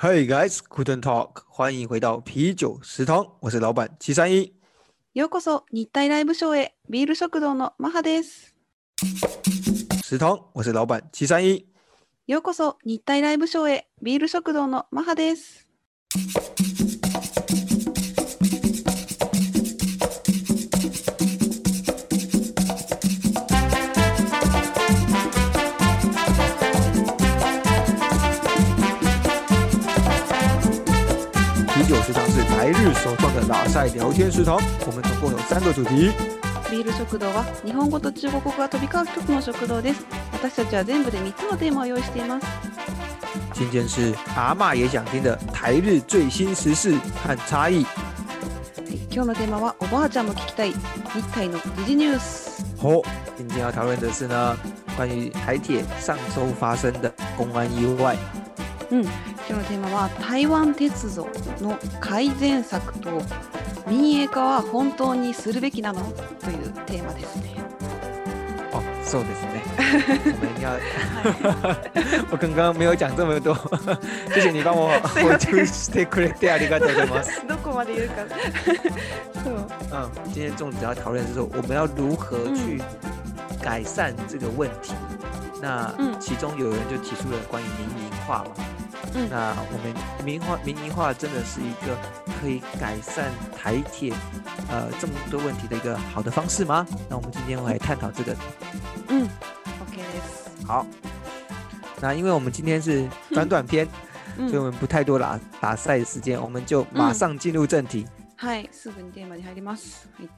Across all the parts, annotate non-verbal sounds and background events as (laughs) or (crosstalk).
Hey guys, couldn't talk。欢迎回到啤酒食堂，我是老板七三一。ようこそ日体ライブショーへ、ビール食堂のマハです。食堂，我是老板七三一。ようこそ日体ライブショーへ、ビール食堂のマハです。食堂是台日首创的拉塞聊天食堂，我们总共有三个主题。ビール食堂は日本語と中国語が飛び交う一つの食堂です。私たちは全部でつのテーマを用意しています。今天是阿妈也想听的台日最新时事和差异。今日のテーマはおばあちゃんも聞きたい日の時事ニュース。好，今天要讨论的是呢，关于海铁上周发生的公安意外。嗯。今日のテーマは台湾鉄道の改善策と民営化は本当にするべきなのというテーマですね。あ、そうですね。我们要，我刚刚没有讲这么多，谢谢你帮我補充してくれてありがとうございます。(laughs) どこまで言うか。嗯，(laughs) 今天重点要讨论就は我们要如何去改善这个问题。那其中有人就提出了关于民营化嘛。那我们民化民营化真的是一个可以改善台铁呃这么多问题的一个好的方式吗？那我们今天来探讨这个。嗯，OK，好。那因为我们今天是短短片，(laughs) 所以我们不太多打打赛的时间，我们就马上进入正题。是，すぐにテーマに入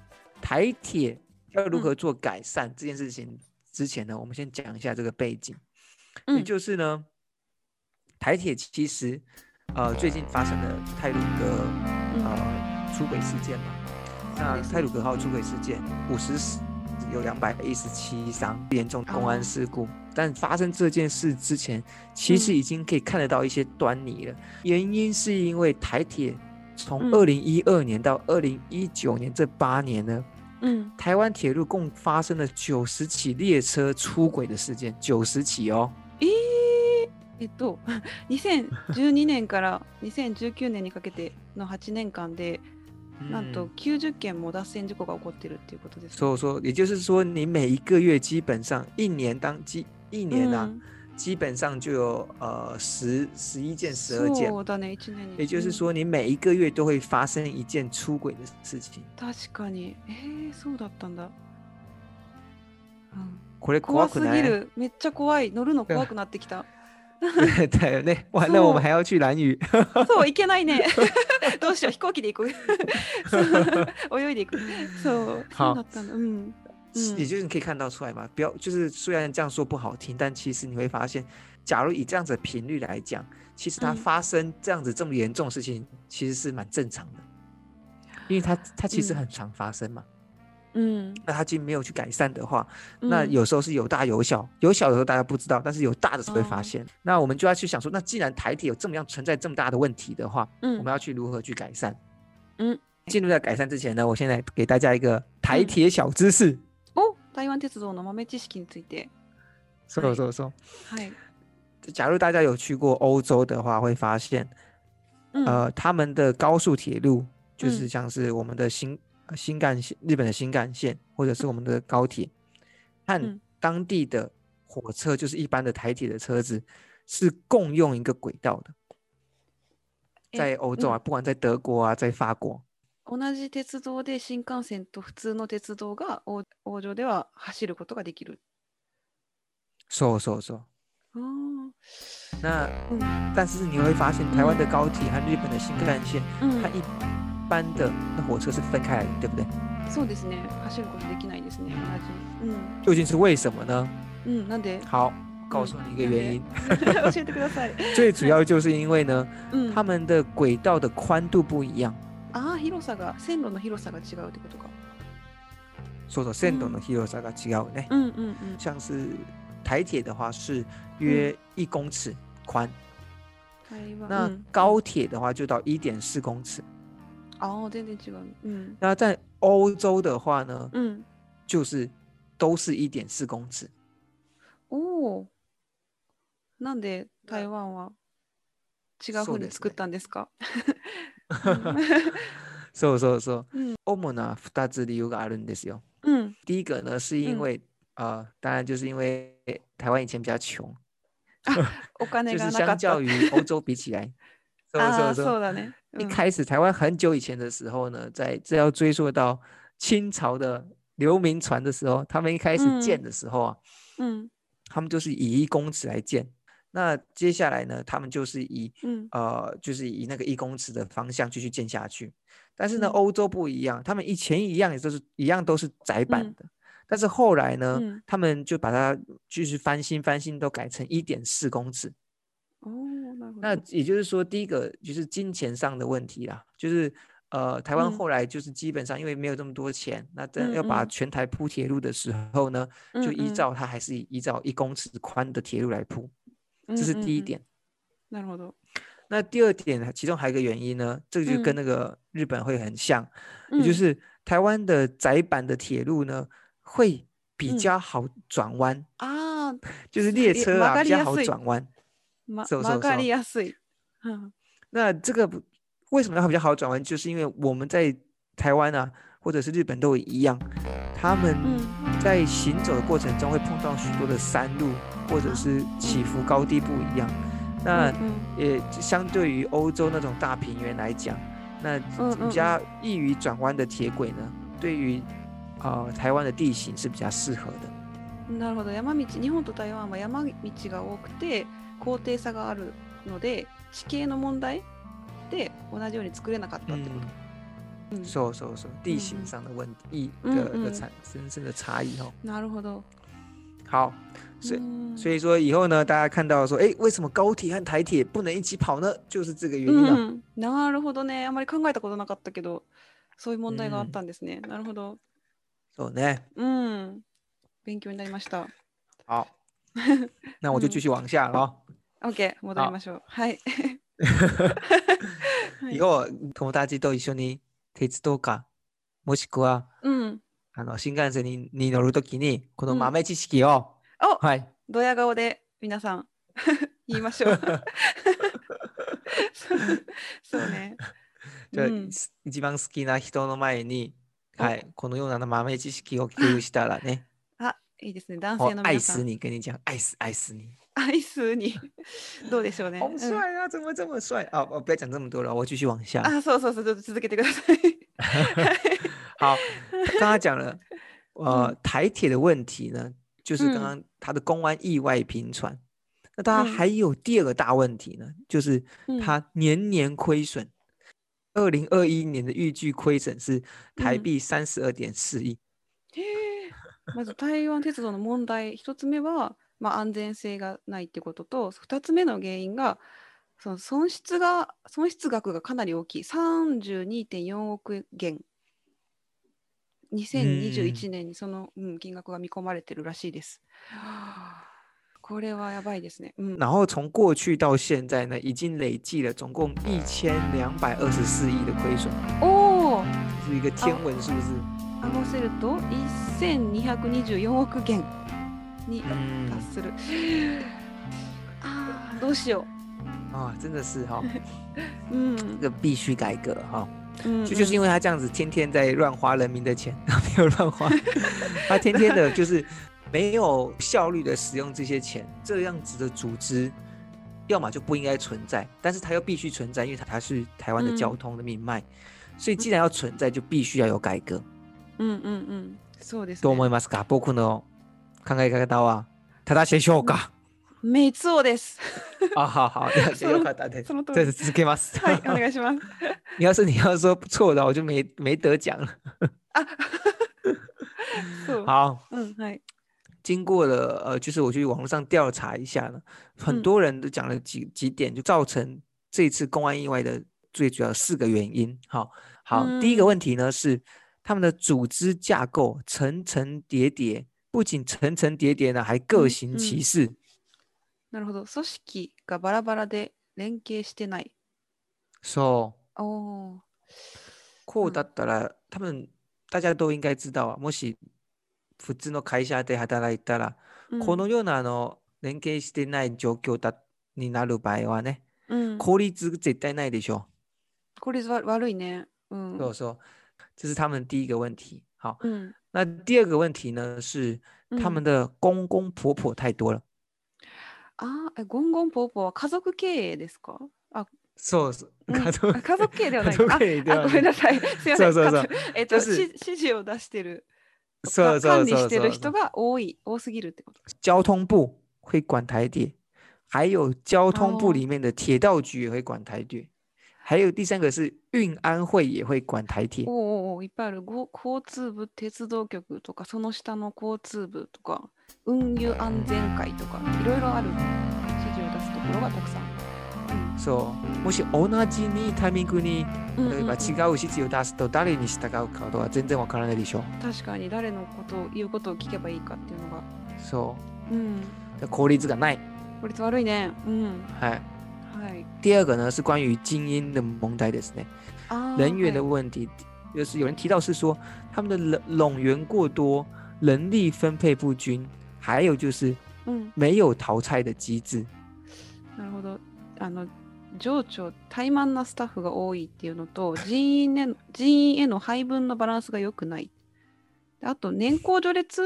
台铁要如何做改善这件事情之前呢，我们先讲一下这个背景，也就是呢。台铁其实，呃，最近发生了泰鲁格呃出轨事件嘛？那泰鲁格号出轨事件五十有两百一十七伤，严重公安事故。但发生这件事之前，其实已经可以看得到一些端倪了。原因是因为台铁从二零一二年到二零一九年这八年呢，嗯，台湾铁路共发生了九十起列车出轨的事件，九十起哦。えっと2012 (laughs) 年から2019年にかけての8年間で。なんと90件も脱線事故が起こってるっていうことです、ね。そうそう，也就是说，你每一个月基本上一年当基一年啊，基本上就有呃十十一件、十二件。そうだね、1年に。也就是说，你每一个月都会发生一件出轨的事情。確かに、えー、そうだったんだ。うん、これ怖くない？怖すぎる、めっちゃ怖い、乗るの怖くなってきた。对 (laughs) 对，那 (laughs) 那我们还要去蓝屿。所以，(laughs) 所以，所以，所以，所以，所以，以，所以，所以，所以，所以，所以，所以，所以，所以，所以，以，所以，所以，所以，以，所以，所以，所以，所以，所以，所以，所以，所以，所以，以，所以，所以，所以，所以，所以，所以，所以，所以，所以，所以，所嗯，那他既没有去改善的话，那有时候是有大有小，有小的时候大家不知道，但是有大的时候会发现。那我们就要去想说，那既然台铁有这么样存在这么大的问题的话，嗯，我们要去如何去改善？嗯，进入在改善之前呢，我现在给大家一个台铁小知识。哦，台湾铁道のマメ知識について。说说说。是。假如大家有去过欧洲的话，会发现，呃，他们的高速铁路就是像是我们的新。新干线、日本的新干线或者是我们的高铁，和当地的火车，就是一般的台铁的车子，是共用一个轨道的。在欧洲啊，不管在德国啊，在法国。同じ鉄道で新幹線と普通の鉄道が大洲では走ることができる。そうそうそう。那但是你会发现，台湾的高铁和日本的新干线，它一。般的那火车是分开来的，对不对？所以呢，跑车不能跑，嗯。究竟是为什么呢？嗯，好，告诉你一个原因。嗯，谢 (laughs) 谢。(laughs) 最主要就是因为呢，他们的轨道的宽度不一样。啊，宽窄，线路的宽窄不一样，う吧？嗯嗯嗯。像台铁的话是约一公尺宽，那高铁的话就到一点四公尺。哦，全然違う。嗯。那在欧洲的话呢，嗯，就是都是一点四公尺。哦。なんで台湾は違うふに作ったんですか？(laughs) そうそうそう。主な二つ理由があるんですよ。嗯。第一个呢，是因为啊，当然就是因为台湾以前比较穷。啊，(laughs) 就是相较于欧洲比起来。啊，そう了呢。一开始台湾很久以前的时候呢，在这要追溯到清朝的流民船的时候，他们一开始建的时候啊，嗯，他们就是以一公尺来建。那接下来呢，他们就是以，嗯，呃，就是以那个一公尺的方向继续建下去。但是呢，欧洲不一样，他们以前一样，也就是，一样都是窄版的。但是后来呢，他们就把它继续翻新，翻新都改成一点四公尺。哦，那也就是说，第一个就是金钱上的问题啦，就是呃，台湾后来就是基本上因为没有这么多钱，那真要把全台铺铁路的时候呢，就依照它还是以依照一公尺宽的铁路来铺，这是第一点。那我多。那第二点，其中还有一个原因呢，这个就跟那个日本会很像，也就是台湾的窄版的铁路呢，会比较好转弯啊，就是列车啊比较好转弯。走走走。那这个为什么要比较好转弯？就是因为我们在台湾啊，或者是日本都一样，他们在行走的过程中会碰到许多的山路，或者是起伏高低不一样。那也相对于欧洲那种大平原来讲，那比较易于转弯的铁轨呢，对于啊台湾的地形是比较适合的。なるほど、山道、日本と台湾は山道が多くて。高低差があるので地形の問題で同じように作れなかったってこと。うん、そうそうそう、地形上の问题的的は。真正的差异哦。なるほど。好，所以、嗯、所以说以后呢，大家看到说，哎，为什么高铁和台铁不能一起跑呢？就是这个原因了。なるほどね。あまり考えたことなかったけど、そういう問題があったんですね。なるほど。そうね。嗯，勉強になりました。好，(laughs) 那我就继续往下了。OK 戻りましょうはい以後 (laughs) 友達と一緒に鉄道かもしくは、うん、あの新幹線にに乗るときにこの豆知識を、うん、はい、ドヤ顔で皆さん (laughs) 言いましょう (laughs) そうねじゃあ、うん、一番好きな人の前に、はい、このような豆知識を共有したらねあいいですね男性の皆さんアイスにくにちゃんアイスアイスに爱死你，(laughs) 好帅啊，怎么这么帅啊！不要讲这么多了，我继续往下。啊，(laughs) 好，刚刚讲了，(laughs) 呃，台铁的问题呢，就是刚刚他的公安意外频传。那大家还有第二个大问题呢，就是它年年亏损。二零二一年的预计亏损是台币三十二点四亿。诶，(gasps) まず台湾鉄道の問題一つ目は。まあ、安全性がないってことと2つ目の原因がその損失が損失額がかなり大きい32.4億元2021年にその、うん、金額が見込まれてるらしいです。(sighs) これはやばいですね。嗯，然后从过去到现在呢，已经累计了总共一千两百二十四亿的亏损。哦，是一个天文数字。合わせると1224億元。你啊，しよう。啊，真的是哈，(laughs) 嗯，这必须改革哈，嗯，就就是因为他这样子天天在乱花人民的钱，(laughs) 没有乱花，(laughs) 他天天的就是没有效率的使用这些钱，这样子的组织，要么就不应该存在，但是他又必须存在，因为他他是台湾的交通的命脉，所以既然要存在，就必须要有改革。嗯嗯嗯，そうです。どう思いますか？僕の。考え方は正しいでしょうか？めつおです。あはは、よかったです。そのとお (laughs) り。続けます。はい、お願いします。你 (laughs) 要是你要说不错的，我就没没得奖了。啊，(laughs) 好。嗯，是。经过了呃，就是我去网络上调查一下呢，很多人都讲了几几点，就造成这次公安意外的最主要四个原因。好，好，第一个问题呢是他们的组织架构层层叠叠。不仅层层叠叠呢，还各行其事。なるほど。組織がバラバラで連携してない。そう。おこうだったら、うん、多分大家都应该知道啊。もし普通の会社で働いたら、ん、このようなあの連携してない状況だになる場合はね、ん、効率絶対ないでしょ効率悪いね。うん。そうそう。这是他们第一个问题。好。嗯。那第二个问题呢是，他们的公公婆婆太多了。啊，公公婆婆家族经营ですか？啊，そう、家族、家族系ではない。あ、ごめんなさい、すみません。そうそうそう。えっと、指示を出してる、そうそう管理してる人が多い、多すぎるってこと。交通部会管台地，还有交通部里面的铁道局会管台铁。还有第三个是运安会也会管台铁。おおおいっぱいある。交通部鉄道局とかその下の交通部とか運輸安全会とかいろいろある指示を出すところがたくさん。そうもし同じにタイミングに例えば違う指示を出すと誰に従うかとは全然わからないでしょ。う。確かに誰のことを言うことを聞けばいいかっていうのが。そう。うん、効率がない。効率悪いね。うん。はい。はい。第二个呢是关于精英的蒙代ですね，啊，人员的问题，就是有人提到是说他们的人拢员过多，人力分配不均，还有就是う没有淘汰的机制。なるほど。あの情緒怠慢なスタッフが多いっていうのと (laughs) 人員への人員への配分のバランスが良くない。あと年功序列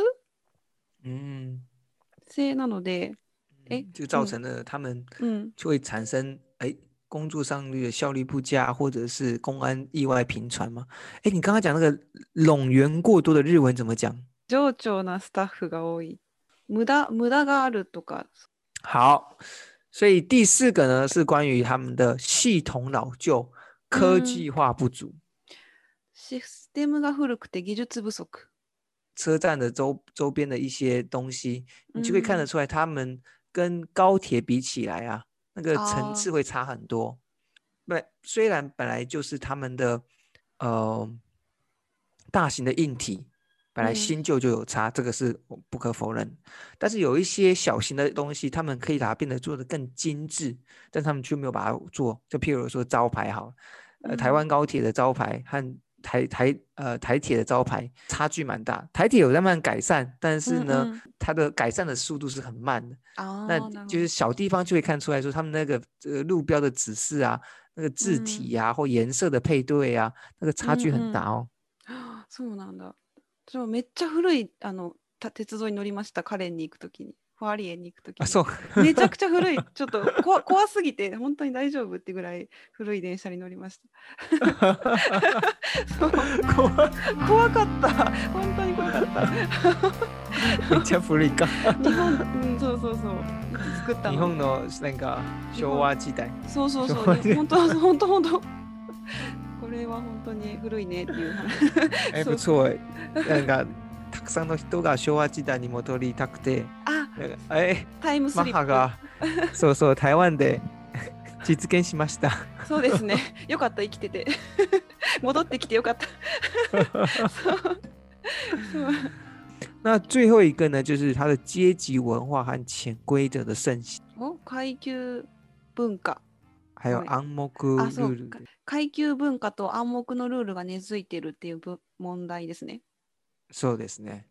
嗯，制なので哎，就造成了他们，嗯，就会产生哎，工作上的效率不佳，或者是公安意外频传吗？哎，你刚刚讲那个冗员过多的日文怎么讲？冗長なスタッフが多い、無駄無駄があるとか。好，所以第四个呢是关于他们的系统老旧、科技化不足。システムが古くて技術不足。车站的周周边的一些东西，你就会看得出来他们。跟高铁比起来啊，那个层次会差很多。对，虽然本来就是他们的呃大型的硬体，本来新旧就有差，这个是不可否认。但是有一些小型的东西，他们可以把它变得做的更精致，但他们却没有把它做。就譬如说招牌好，呃，台湾高铁的招牌和台台呃台铁的招牌差距蛮大，台铁有在慢慢改善，但是呢，它的改善的速度是很慢的。哦，那就是小地方就会看出来说，他们那个呃路标的指示啊，那个字体呀，或颜色的配对呀，那个差距很大哦。啊，(gasps) そうなんだ。でめっちゃ古いあの鉄道に乗りました。カレンに行くときに。ファリエに行く時あそうめちゃくちゃ古い (laughs) ちょっとこ怖すぎて本当に大丈夫ってぐらい古い電車に乗りました (laughs) 怖かった本当に怖かっためっちゃ古いか日本、うん、そうそうそう作った日本のなんか昭和時代そうそうそう本当本当本当これは本当に古いねっていうえそうなんかたくさんの人が昭和時代に戻りたくてえタイムスリップマハがそうそう台湾で (laughs) 実現しましたそうですねよかった生きてて (laughs) 戻ってきてよかった (laughs) 那最后一个呢，就是它的阶级文化和潜规则的盛行。哦，階級文化。还有暗黙ルール。階級文化と暗黙のルールが根付いてるっていう問題ですね。そうですね。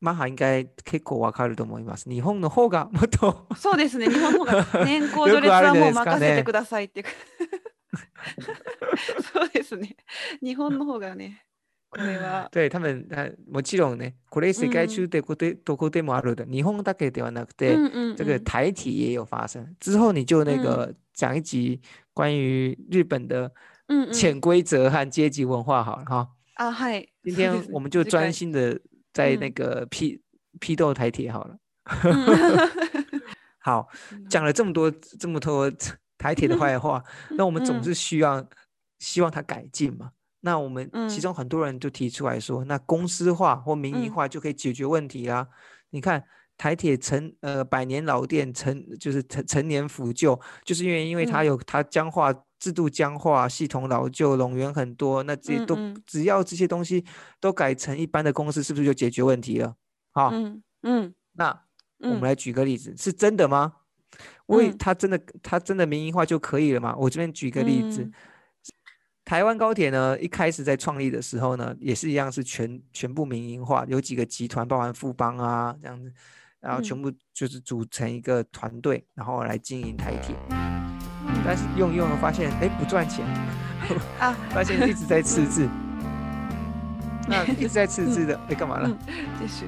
マハ、まあ、应该結構わかると思います。日本の方がもっとそうですね、日本の方が (laughs) 年功序列はもう任せてくださいっていう。そうですね、日本の方がね。これは。对他们、もちろんね、これ世界中でこで、どこでもある日本だけではなくて、这个台体也有发生。之后你就那个讲一集关于日本的潜规则和阶级文化好了哈。啊，嗨。今天我们就专心的在那个批批斗台铁好了，(laughs) 好 (laughs) 讲了这么多这么多台铁的坏话，(laughs) 那我们总是需要希望它改进嘛？那我们其中很多人都提出来说，那公司化或民营化就可以解决问题啦。你看。台铁成呃百年老店成就是成成年腐旧，就是因为因为它有它僵化制度僵化系统老旧冗员很多，那这些都只要这些东西都改成一般的公司是不是就解决问题了？好，嗯，那我们来举个例子，是真的吗？为它真的它真的民营化就可以了吗？我这边举个例子，台湾高铁呢一开始在创立的时候呢，也是一样是全全部民营化，有几个集团包含富邦啊这样子。然后全部就是组成一个团队，然后来经营台铁，但是用用了发现，哎，不赚钱，啊，(laughs) 发现一直在赤字，(laughs) 那一直在赤字的，哎，干嘛了？继续。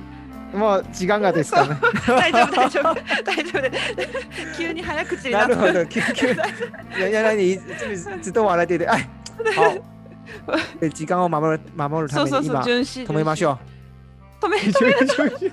那么吉冈哥在干嘛呢？(laughs) 太丢太丢太丢丢！突然间，突然间，突然间，突然间，突然间，突然间，突然间，突然间，突然间，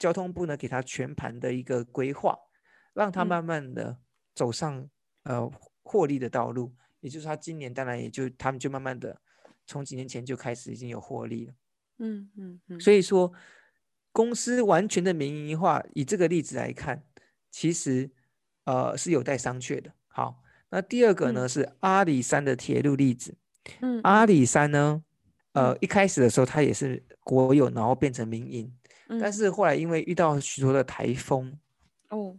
交通部呢，给他全盘的一个规划，让他慢慢的走上呃获利的道路，也就是他今年当然也就他们就慢慢的从几年前就开始已经有获利了，嗯嗯嗯，所以说公司完全的民营化，以这个例子来看，其实呃是有待商榷的。好，那第二个呢是阿里山的铁路例子，嗯，阿里山呢，呃一开始的时候它也是国有，然后变成民营。但是后来因为遇到许多的台风，哦，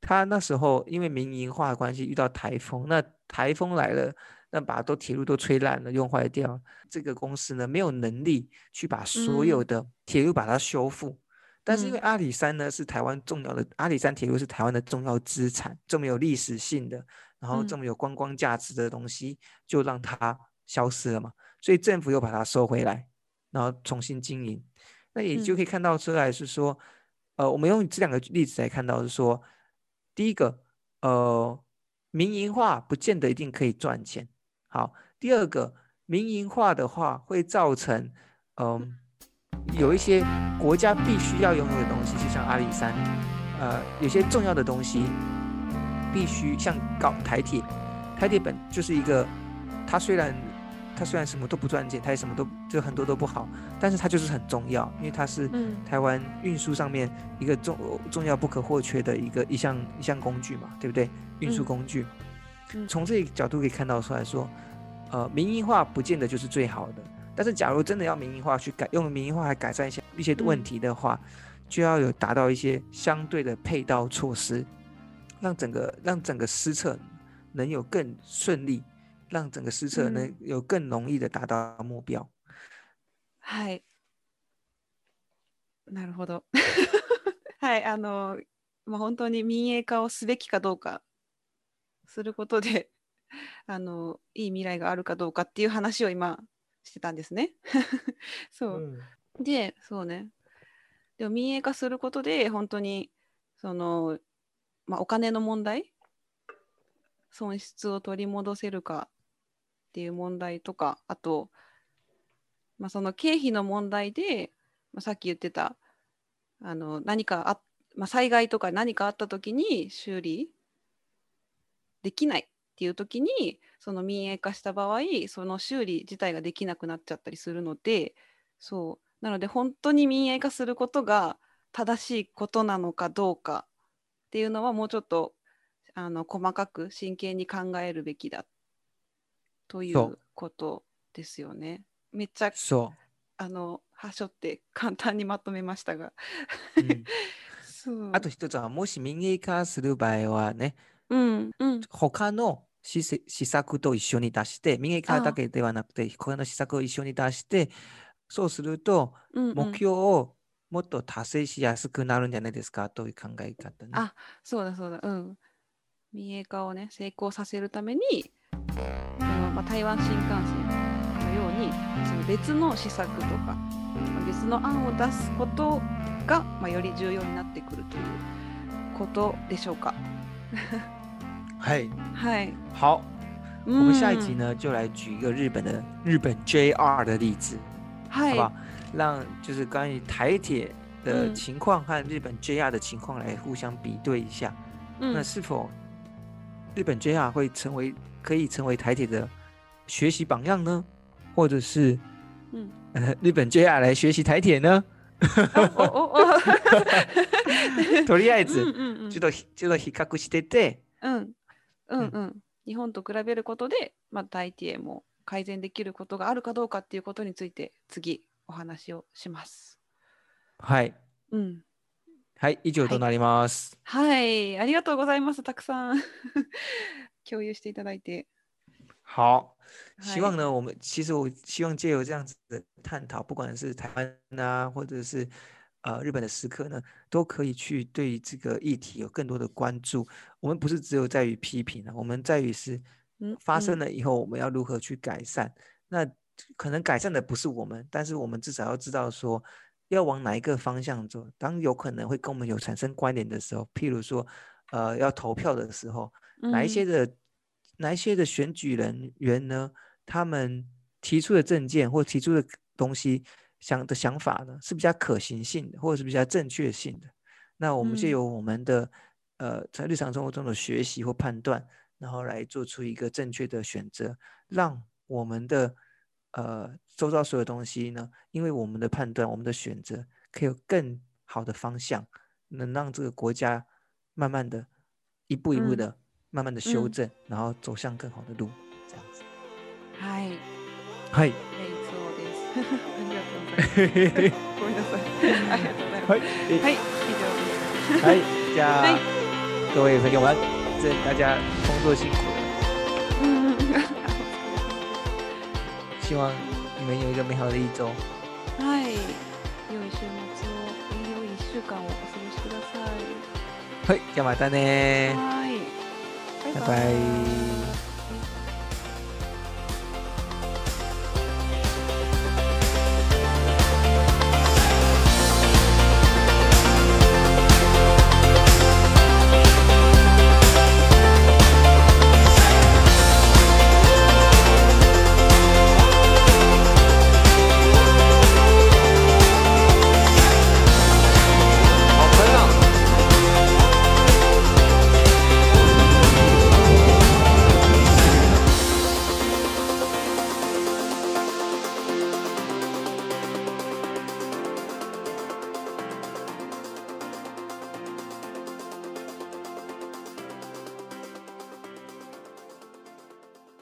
他那时候因为民营化的关系遇到台风，那台风来了，那把都铁路都吹烂了，用坏掉。这个公司呢没有能力去把所有的铁路把它修复，但是因为阿里山呢是台湾重要的，阿里山铁路是台湾的重要资产，这么有历史性的，然后这么有观光价值的东西就让它消失了嘛，所以政府又把它收回来，然后重新经营。那也就可以看到，出来是说，呃，我们用这两个例子来看到是说，第一个，呃，民营化不见得一定可以赚钱。好，第二个，民营化的话会造成，嗯，有一些国家必须要拥有的东西，就像阿里山，呃，有些重要的东西，必须像搞台铁，台铁本就是一个，它虽然。它虽然什么都不赚钱，它也什么都就很多都不好，但是它就是很重要，因为它是台湾运输上面一个重重要不可或缺的一个一项一项工具嘛，对不对？运输工具，从这个角度可以看到出来说，呃，民营化不见得就是最好的，但是假如真的要民营化去改，用民营化来改善一些一些问题的话，就要有达到一些相对的配套措施，让整个让整个施策能有更顺利。让整个施策呢、有更容易的达到目标。はい。なるほど。(laughs) はい、あの、まあ、本当に民営化をすべきかどうか、することで、(laughs) あの、いい未来があるかどうかっていう話を今してたんですね。(laughs) そう。うん、で、そうね。でも民営化することで、本当に、その、まあ、お金の問題損失を取り戻せるかっていう問題とかあと、まあ、その経費の問題で、まあ、さっき言ってたあの何かあ、まあ、災害とか何かあった時に修理できないっていう時にその民営化した場合その修理自体ができなくなっちゃったりするのでそうなので本当に民営化することが正しいことなのかどうかっていうのはもうちょっとあの細かく真剣に考えるべきだっということですよね。めっちゃあのはしょって簡単にまとめましたが。うん、(laughs) あと一つはもし民営化する場合はね、うんうん、他の施策と一緒に出して民営化だけではなくて他の施策を一緒に出してそうすると目標をもっと達成しやすくなるんじゃないですかという考え方ね。あそうだそうだうん。民営化をね成功させるために。まあ、台湾新幹線のようにその別の施策とか別の案を出すことが、まあ、より重要になってくるということでしょうか。はい。はい。好。我们下一集呢，就来举一个日本的日本 JR 的例子，好吧？让就是关于台铁的情况和日本 JR 的情况来互相比对一下，嗯、那是否日本 JR 会成为可以成为台铁的学习榜样呢？或者是，嗯，呃，日本 JR 来学习台铁呢？おおおとりあえず、うんうちょっとちょっと比較してて、うん、うんうん、うん日本と比べることで、まあ、大体も改善できることがあるかどうかっていうことについて次お話をします。はい。うん。はい、以上となります、はい。はい、ありがとうございます。たくさん (laughs) 共有していただいて。好，希望呢，我们其实我希望借由这样子的探讨，不管是台湾啊，或者是呃日本的时刻呢，都可以去对这个议题有更多的关注。我们不是只有在于批评了，我们在于是，嗯，发生了以后我们要如何去改善。那可能改善的不是我们，但是我们至少要知道说，要往哪一个方向走。当有可能会跟我们有产生关联的时候，譬如说，呃，要投票的时候，哪一些的。哪些的选举人员呢？他们提出的政见或提出的东西想的想法呢，是比较可行性，或者是比较正确性的？那我们就由我们的呃在日常生活中的学习或判断，然后来做出一个正确的选择，让我们的呃周遭所有东西呢，因为我们的判断、我们的选择，可以有更好的方向，能让这个国家慢慢的一步一步的。慢慢的修正，然后走向更好的路，这样子。嗨。嗨。没错，(laughs) 嗨。嗨。各位朋友们，祝大家工作辛苦。嗯。(laughs) 希望你们有一个美好的一周。嗨。用一週目，用一週間，溫馨一下。嗨，じゃまたね。拜拜。